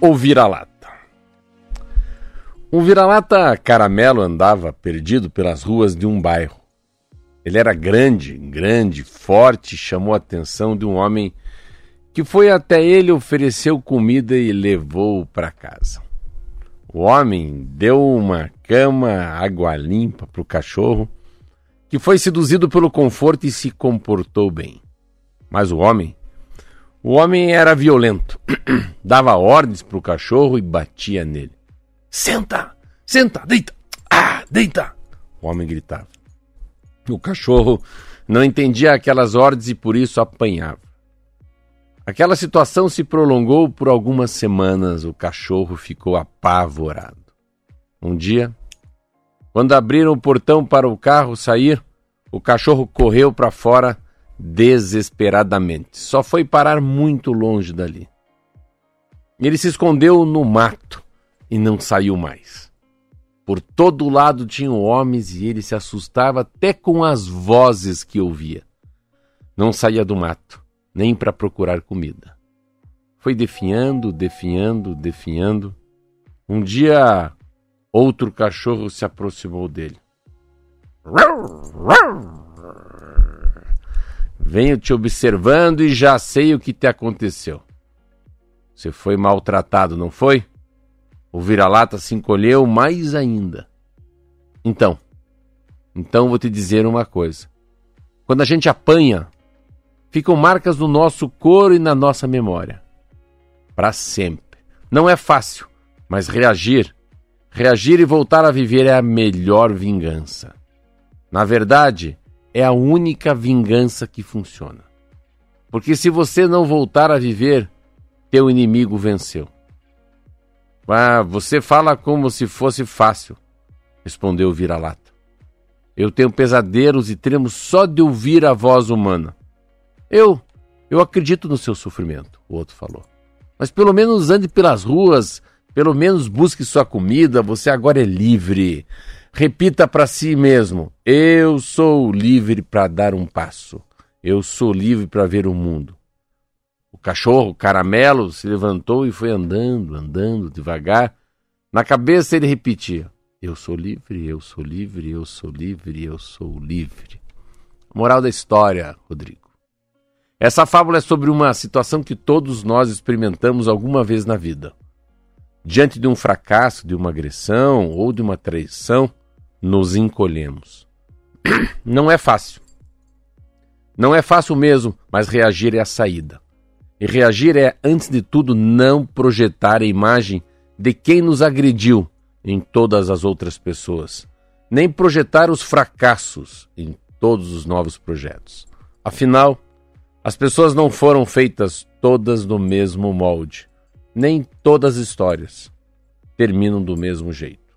O vira-lata. Um vira-lata caramelo andava perdido pelas ruas de um bairro. Ele era grande, grande, forte, chamou a atenção de um homem que foi até ele, ofereceu comida e levou-o para casa. O homem deu uma cama, água limpa para o cachorro, que foi seduzido pelo conforto e se comportou bem. Mas o homem o homem era violento, dava ordens para o cachorro e batia nele. Senta, senta, deita, ah, deita, o homem gritava. O cachorro não entendia aquelas ordens e por isso apanhava. Aquela situação se prolongou por algumas semanas. O cachorro ficou apavorado. Um dia, quando abriram o portão para o carro sair, o cachorro correu para fora desesperadamente. Só foi parar muito longe dali. Ele se escondeu no mato e não saiu mais. Por todo lado tinham homens e ele se assustava até com as vozes que ouvia. Não saía do mato, nem para procurar comida. Foi definhando, definhando, definhando. Um dia, outro cachorro se aproximou dele. Venho te observando e já sei o que te aconteceu. Você foi maltratado, não foi? O vira-lata se encolheu mais ainda. Então, então vou te dizer uma coisa. Quando a gente apanha, ficam marcas no nosso couro e na nossa memória. Para sempre. Não é fácil, mas reagir, reagir e voltar a viver é a melhor vingança. Na verdade, é a única vingança que funciona. Porque se você não voltar a viver, teu inimigo venceu. Ah, você fala como se fosse fácil, respondeu o vira-lata. Eu tenho pesadelos e tremo só de ouvir a voz humana. Eu, eu acredito no seu sofrimento, o outro falou. Mas pelo menos ande pelas ruas, pelo menos busque sua comida, você agora é livre. Repita para si mesmo: Eu sou livre para dar um passo. Eu sou livre para ver o mundo. O cachorro, caramelo, se levantou e foi andando, andando devagar. Na cabeça ele repetia: Eu sou livre, eu sou livre, eu sou livre, eu sou livre. Moral da história, Rodrigo. Essa fábula é sobre uma situação que todos nós experimentamos alguma vez na vida. Diante de um fracasso, de uma agressão ou de uma traição, nos encolhemos. Não é fácil. Não é fácil mesmo, mas reagir é a saída. E reagir é, antes de tudo, não projetar a imagem de quem nos agrediu em todas as outras pessoas, nem projetar os fracassos em todos os novos projetos. Afinal, as pessoas não foram feitas todas no mesmo molde, nem todas as histórias terminam do mesmo jeito.